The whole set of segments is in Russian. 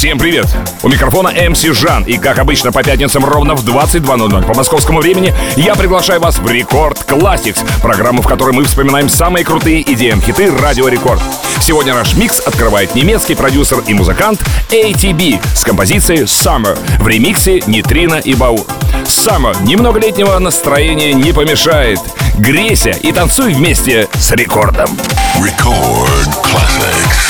Всем привет! У микрофона MC Жан, и как обычно по пятницам ровно в 22.00 по московскому времени я приглашаю вас в Record Classix, программу, в которой мы вспоминаем самые крутые EDM-хиты Радио Рекорд. Сегодня наш микс открывает немецкий продюсер и музыкант ATB с композицией Summer в ремиксе Нитрина и Баур. Summer немного летнего настроения не помешает. Грейся и танцуй вместе с рекордом. Record Classics.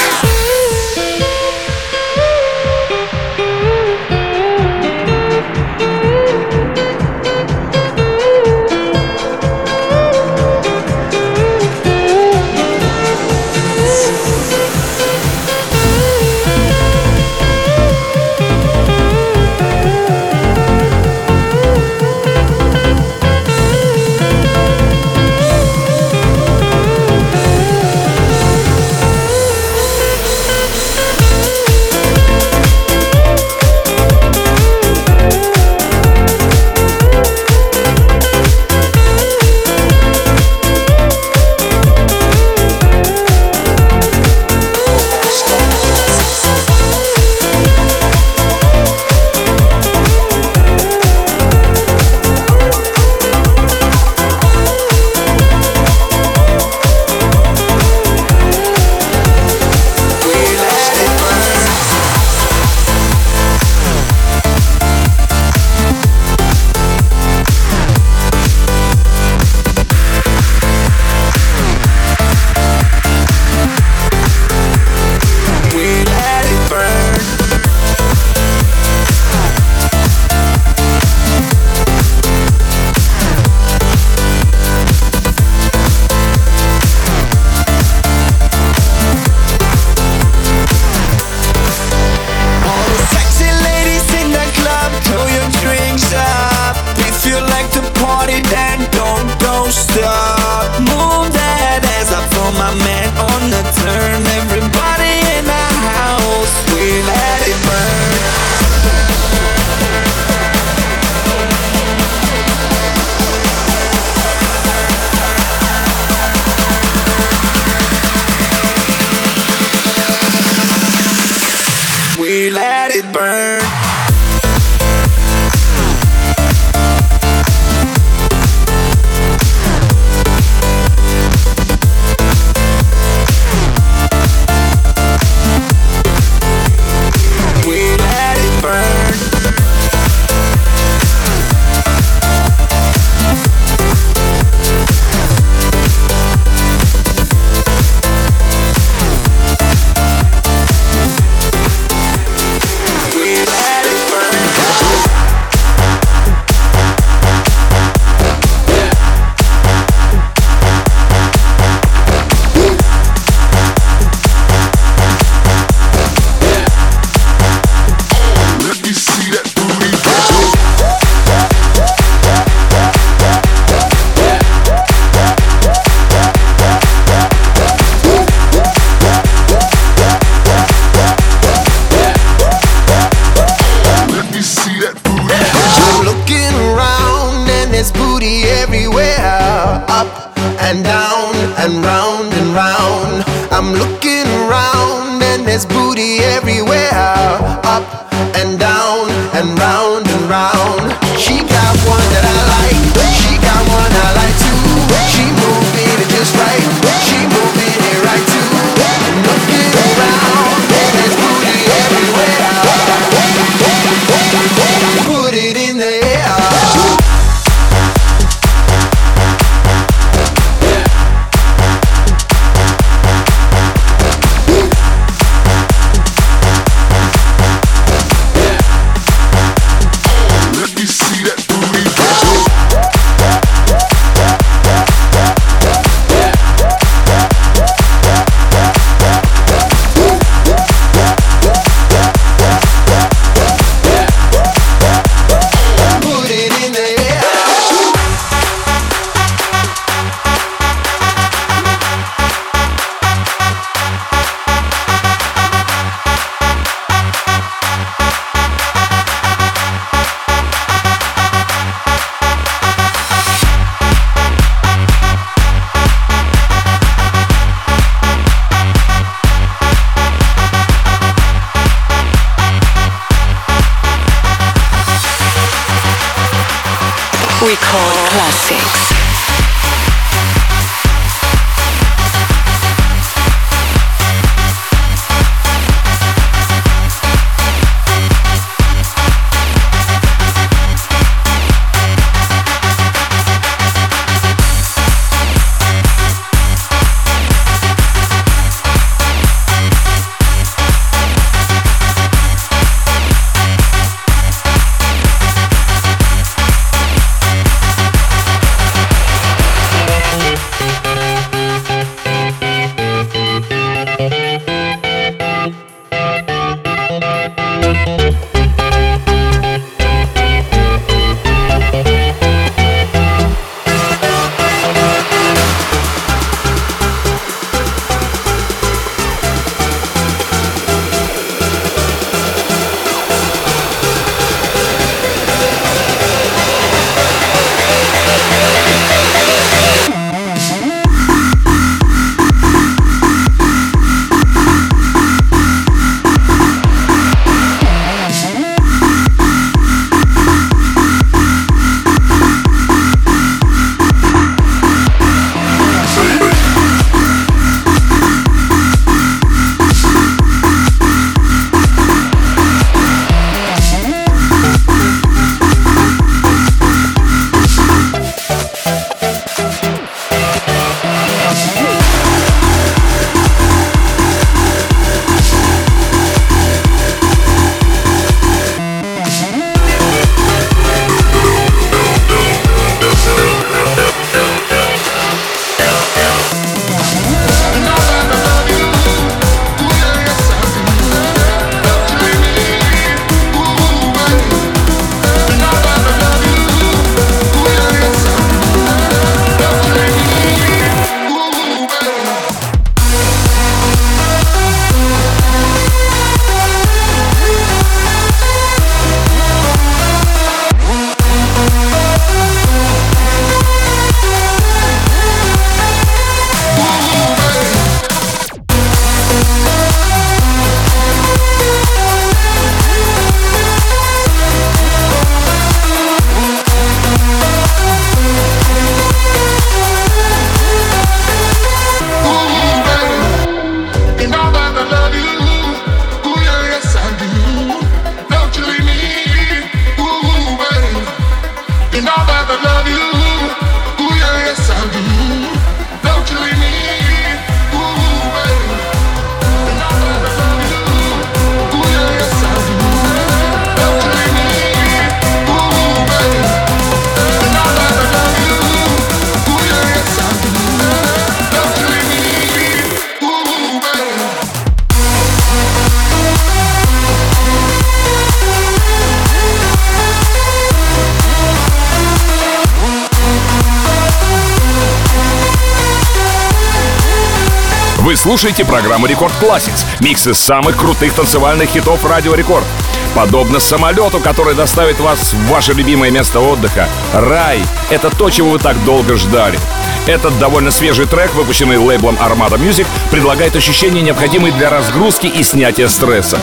Слушаете программу Рекорд Classics, микс из самых крутых танцевальных хитов Радио Рекорд. Подобно самолету, который доставит вас в ваше любимое место отдыха. Рай — это то, чего вы так долго ждали. Этот довольно свежий трек, выпущенный лейблом Armada Music, предлагает ощущения, необходимые для разгрузки и снятия стресса.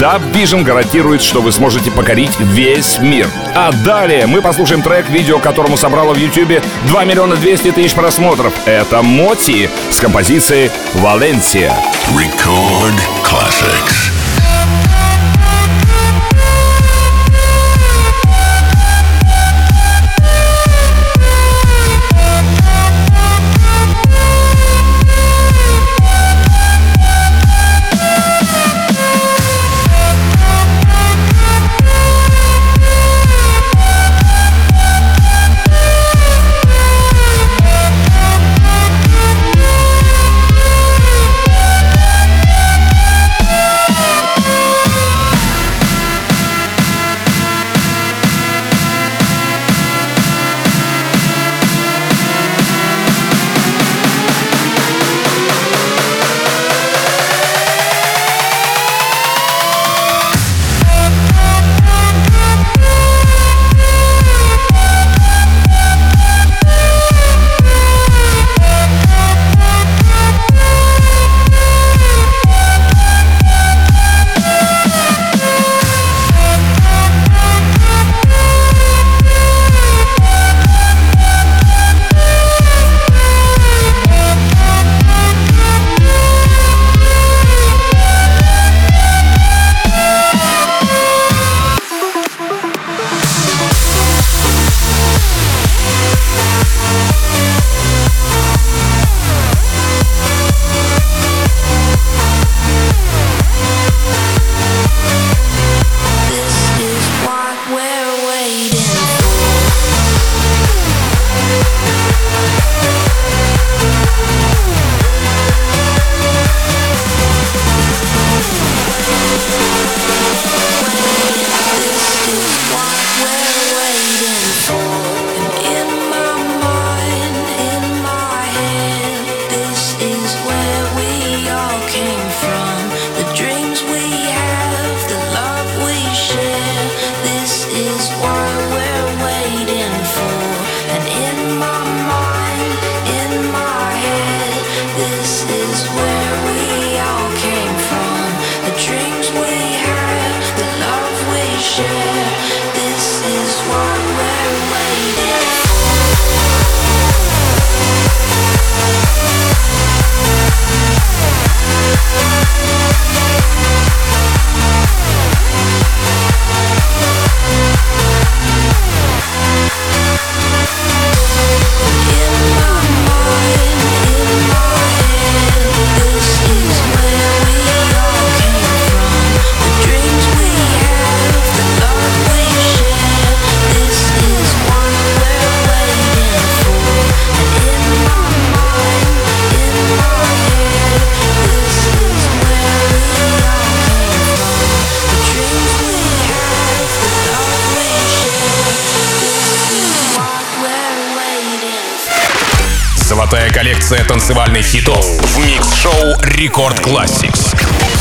Dub Vision гарантирует, что вы сможете покорить весь мир. А далее мы послушаем трек, видео которому собрало в YouTube 2 миллиона 200 тысяч просмотров. Это Моти с композицией «Валенсия». Record classics. Yeah. Коллекция танцевальных хитов в микс-шоу Рекорд Classics.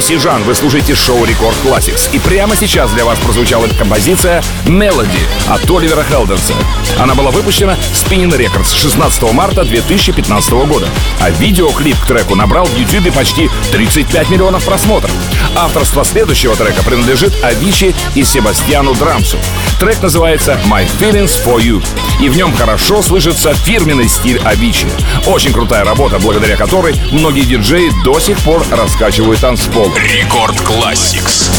MC Жан. Вы слушаете шоу Рекорд Classics. И прямо сейчас для вас прозвучала композиция Melody от Оливера Хелденса. Она была выпущена Spinning Records 16 марта 2015 года. А видеоклип к треку набрал в YouTube почти 35 миллионов просмотров. Авторство следующего трека принадлежит Авичи и Себастьяну Драмсу. Трек называется My Feelings For You. И в нем хорошо слышится фирменный стиль Авичи. Очень крутая работа, благодаря которой многие диджеи до сих пор раскачивают танцпол. Record Classix.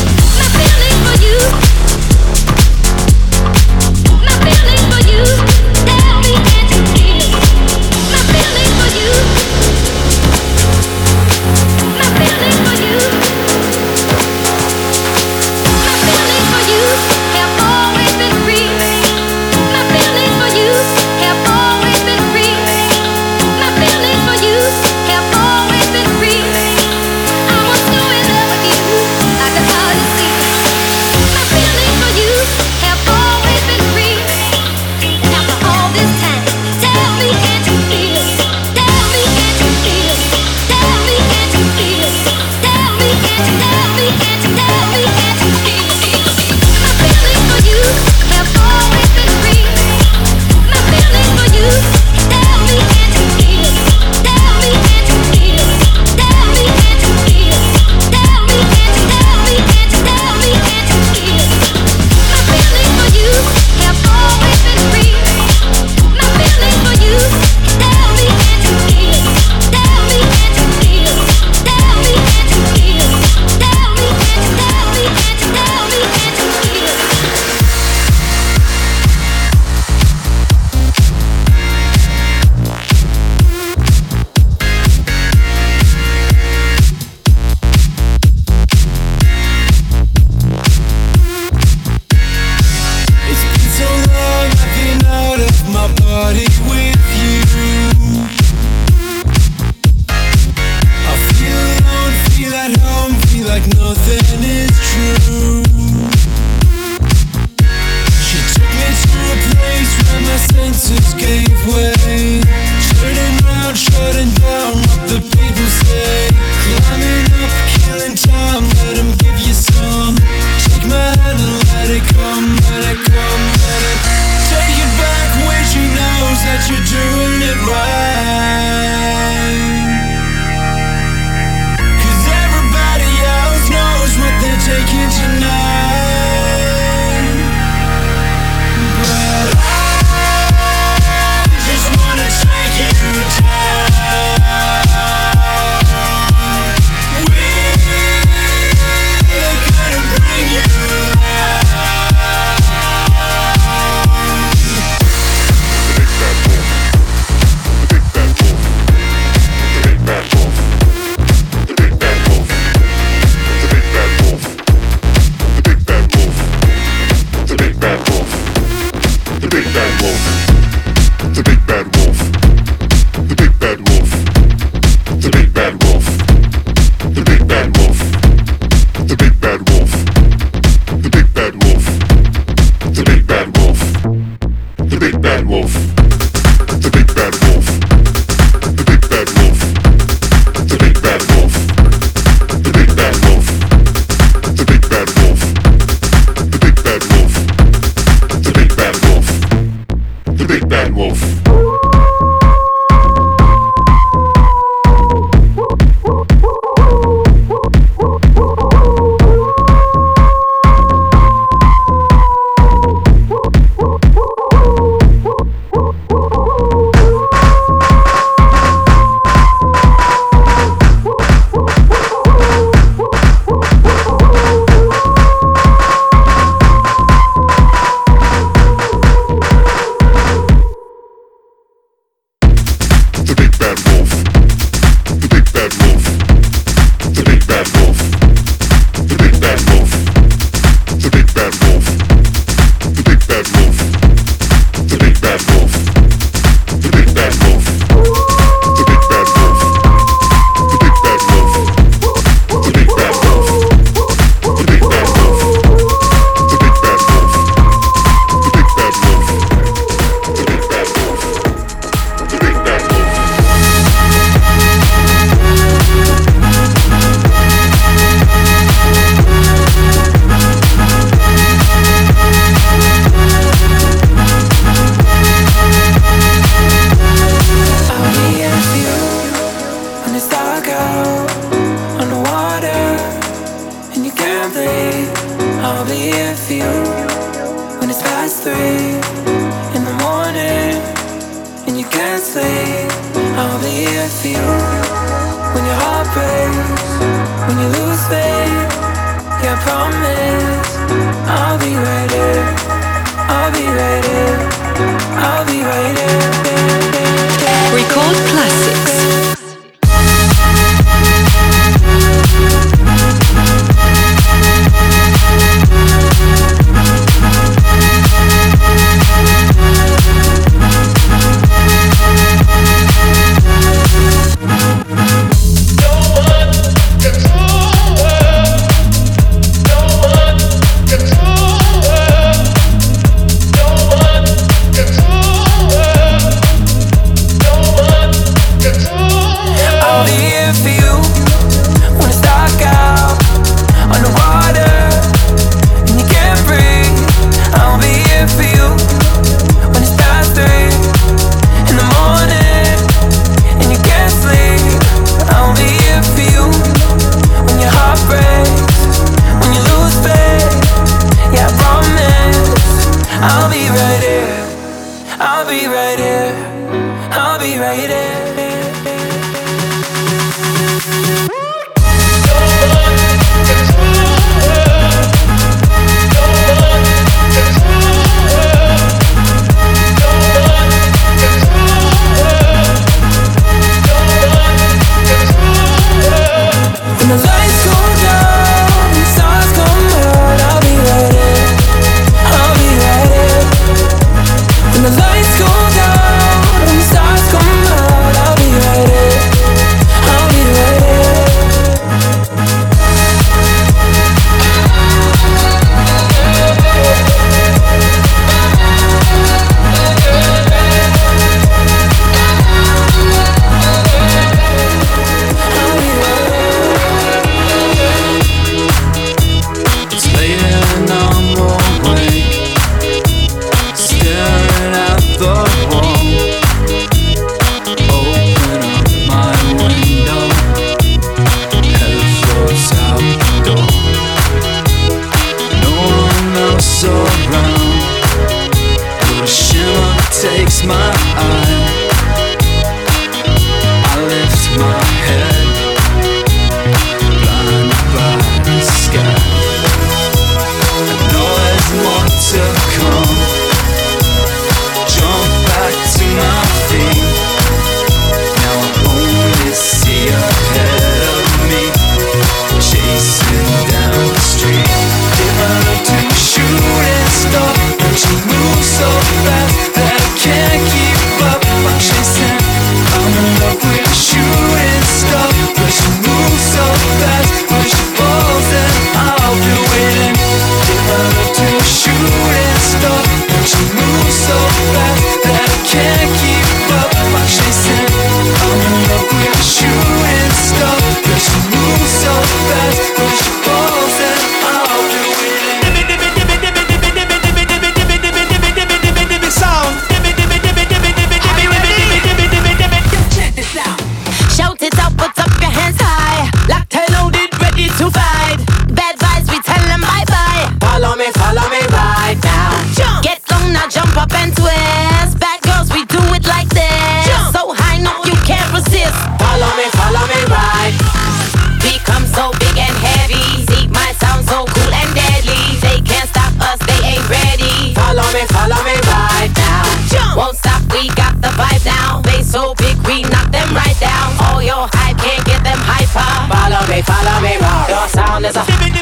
Won't stop, we got the vibe now. They so big, we knock them right down. All your hype can't get them hyper. Follow me, follow me, rock Your sound is a.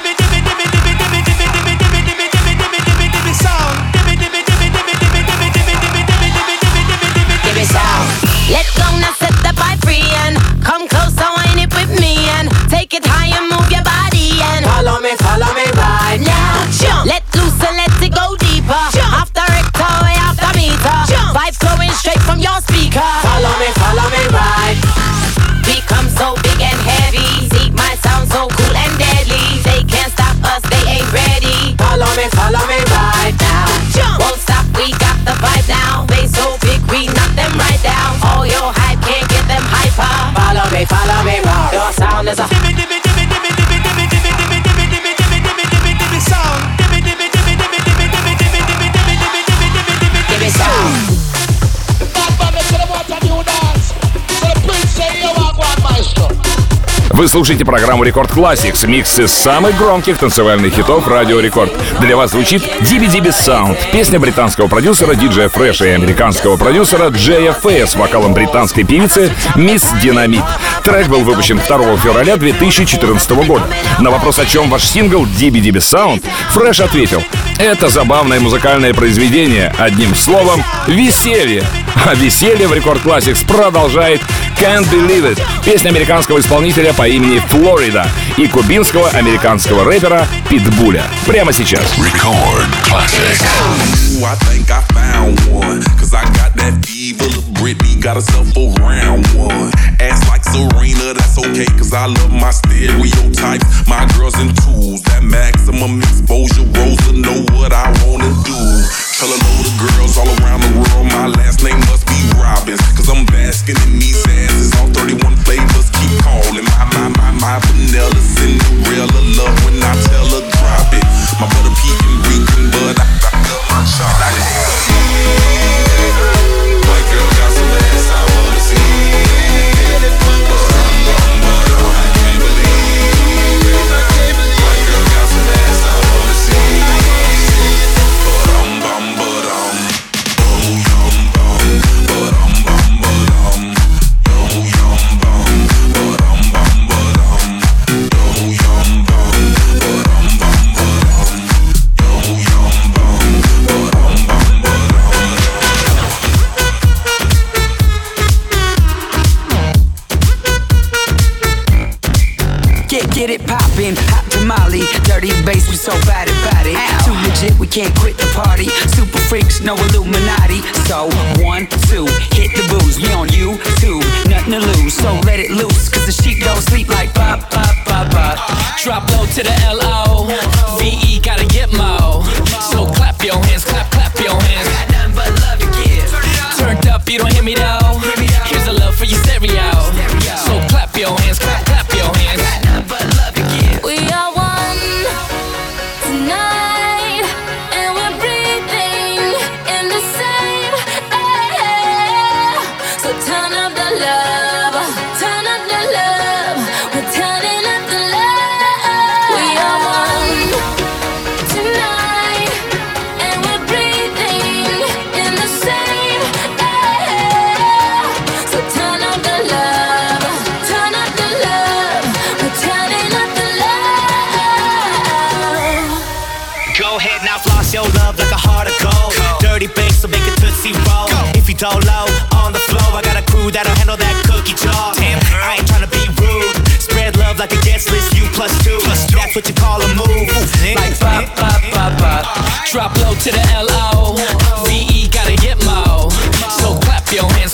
Follow me, right now. Jump. Won't stop, we got the vibe now. They so big, we knock them right down. All your hype can't get them hyper. Follow me, follow me right. Your sound is a. Вы слушаете программу Рекорд Classics, микс из самых громких танцевальных хитов Радио Рекорд. Для вас звучит Диби Диби Sound, песня британского продюсера Диджея Фреша и американского продюсера Джея Фэя с вокалом британской певицы Мисс Динамит. Трек был выпущен 2 февраля 2014 года. На вопрос, о чем ваш сингл Диби Диби Sound, Фреш ответил, это забавное музыкальное произведение, одним словом, веселье. А веселье в Рекорд Classics продолжает Can't Believe It, песня американского исполнителя по имени Флорида и кубинского американского рэпера Питбуля. Прямо сейчас. Record classics. I think I found one. Cause I got that fever. Lil' Britney got herself a round one. Ass like Serena, that's okay. Cause I love my stereotypes. My girls and tools. Maximum exposure. Rosa know what I wanna do. Tell a load of girls all around the world. My last name must be Robbins. Cause I'm basking in these If low on the floor, I got a crew that'll handle that cookie jar. Damn, I ain't tryna be rude. Spread love like a guest list, you plus two. That's what you call a move. Like pop, pop, pop, pop Drop low to the L-O V-E gotta get mo So clap your hands,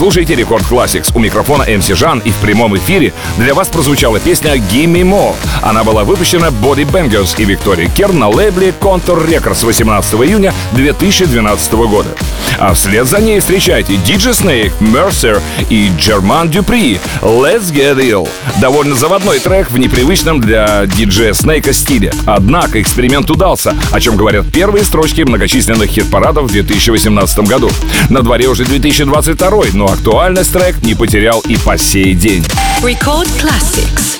слушаете Рекорд Classics. У микрофона MC Жан и в прямом эфире для вас прозвучала песня Gimme More. Она была выпущена Body Bangers и Виктория Керн на лейбле Contour Records 18 июня 2012 года. А вслед за ней встречайте DJ Snake, Mercer и Джерман Дюпри Let's Get Ill. Довольно заводной трек в непривычном для диджея Снейка стиле. Однако эксперимент удался, о чем говорят первые строчки многочисленных хит-парадов в 2018 году. На дворе уже 2022, но актуальность трек не потерял и по сей день. Record Classics.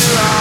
We'll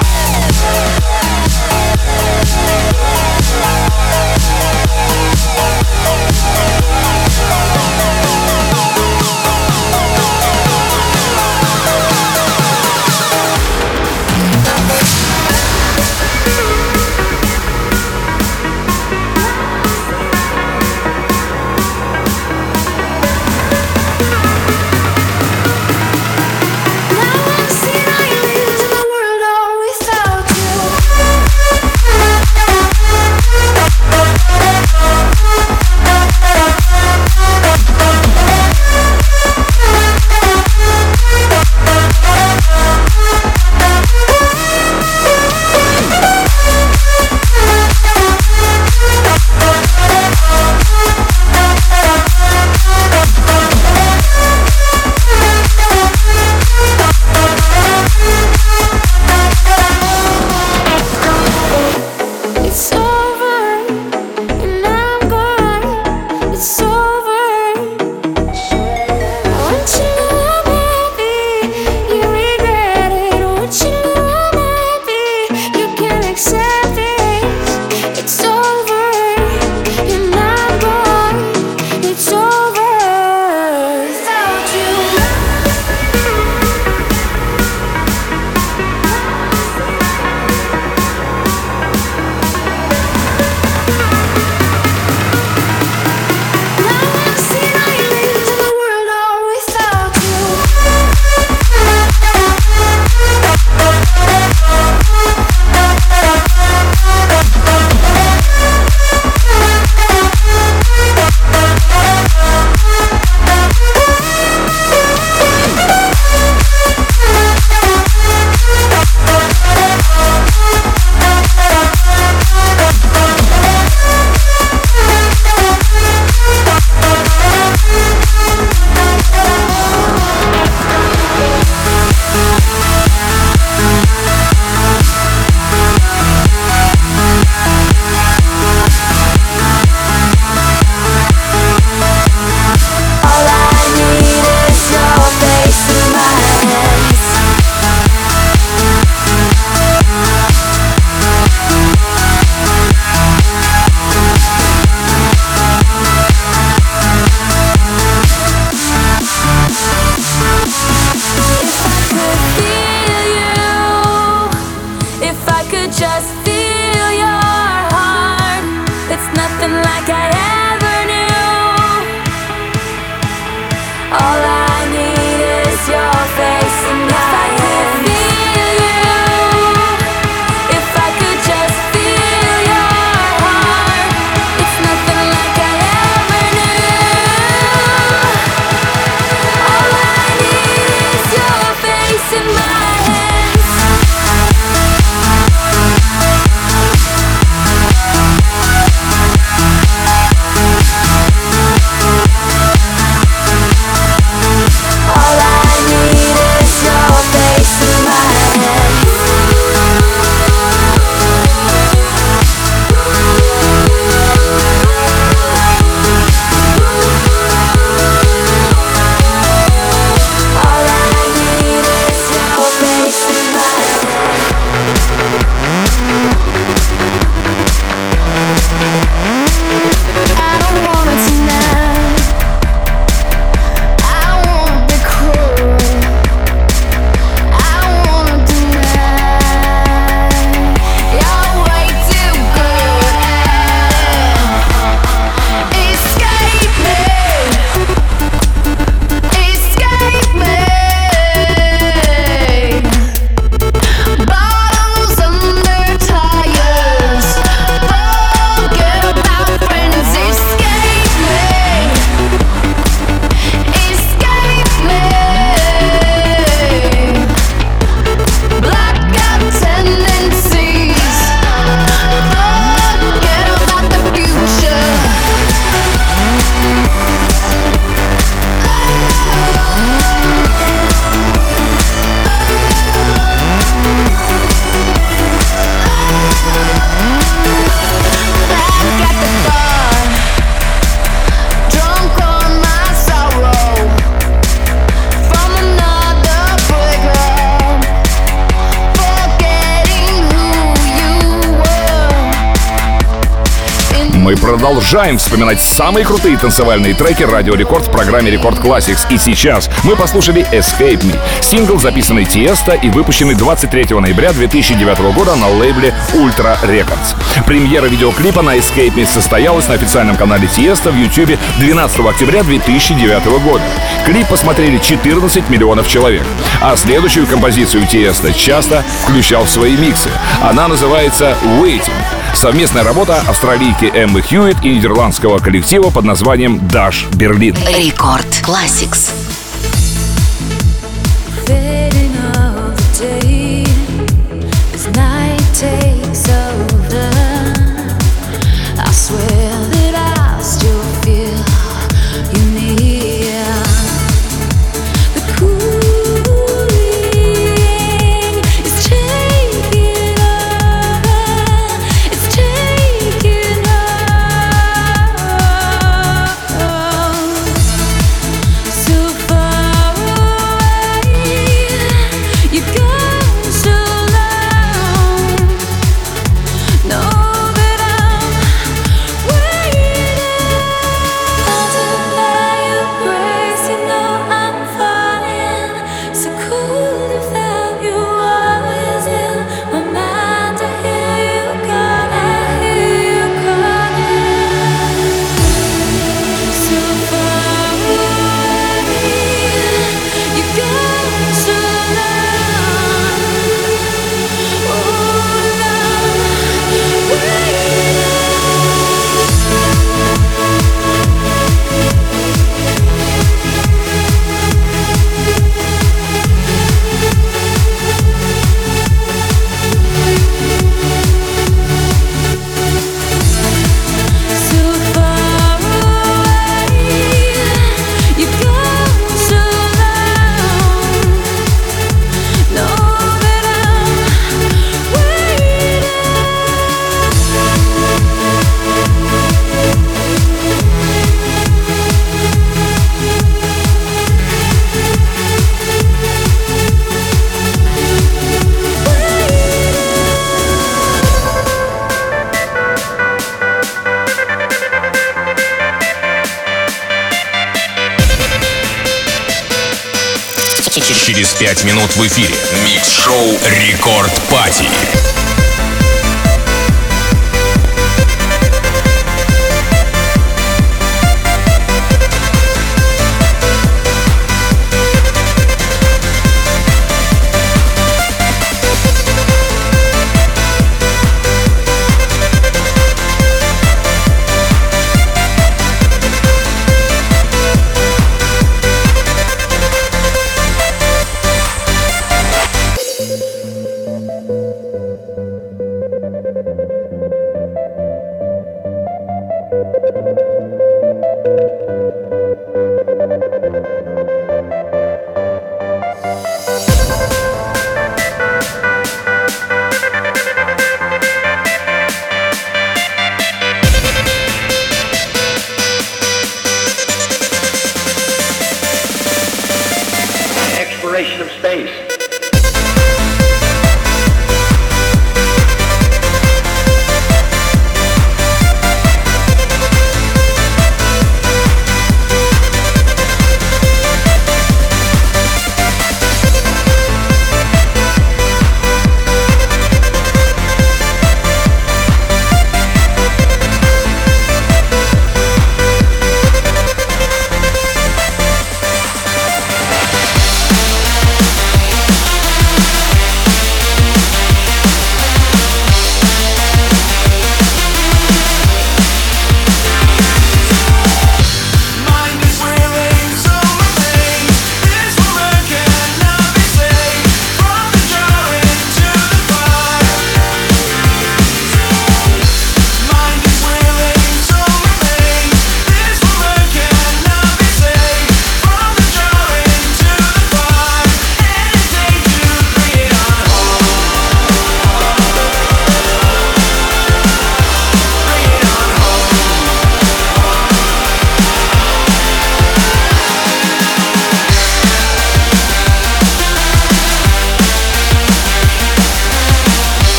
Мы продолжаем вспоминать самые крутые танцевальные треки Радио Рекорд в программе Record Classix. И сейчас мы послушали Escape Me. Сингл, записанный Tiësto и выпущенный 23 ноября 2009 года на лейбле Ultra Records. Премьера видеоклипа на Escape Me состоялась на официальном канале Tiësto в YouTube 12 октября 2009 года. Клип посмотрели 14 миллионов человек. А следующую композицию Tiësto часто включал в свои миксы. Она называется Waiting. Совместная работа австралийки Эммы Хьюитт и нидерландского коллектива под названием Dash Berlin. Рекорд Classics. Минут в эфире. Микс-шоу Рекорд Пати.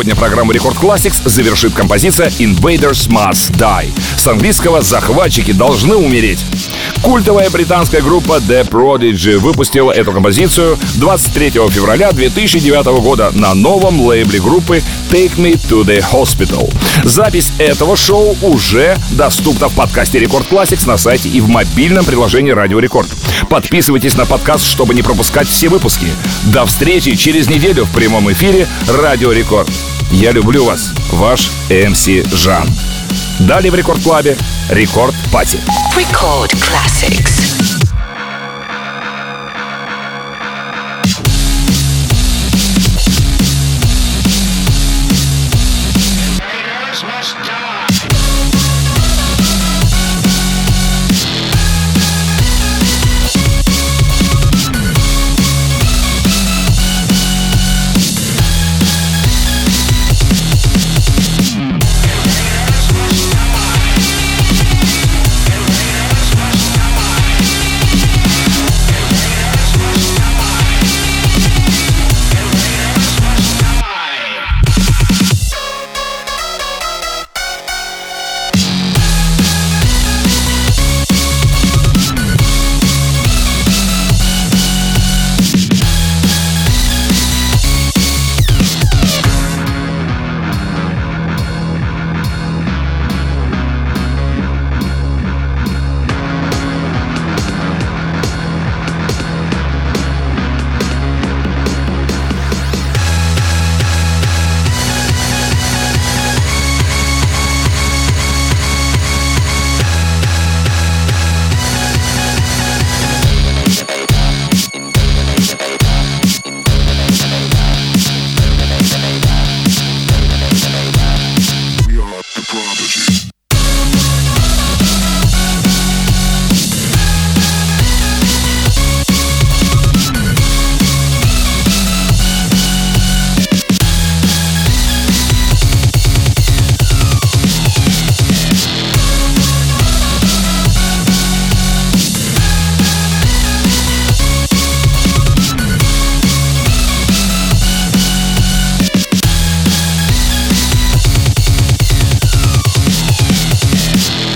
Сегодня программу Record Classix завершит композиция Invaders Must Die. С английского «Захватчики должны умереть». Культовая британская группа The Prodigy выпустила эту композицию 23 февраля 2009 года на новом лейбле группы Take Me to the Hospital. Запись этого шоу уже доступна в подкасте Record Classix на сайте и в мобильном приложении Радио Рекорд. Подписывайтесь на подкаст, чтобы не пропускать все выпуски. До встречи через неделю в прямом эфире Радио Рекорд. Я люблю вас, ваш MC Жан. Далее в Record Club е Record Party. Record Classix.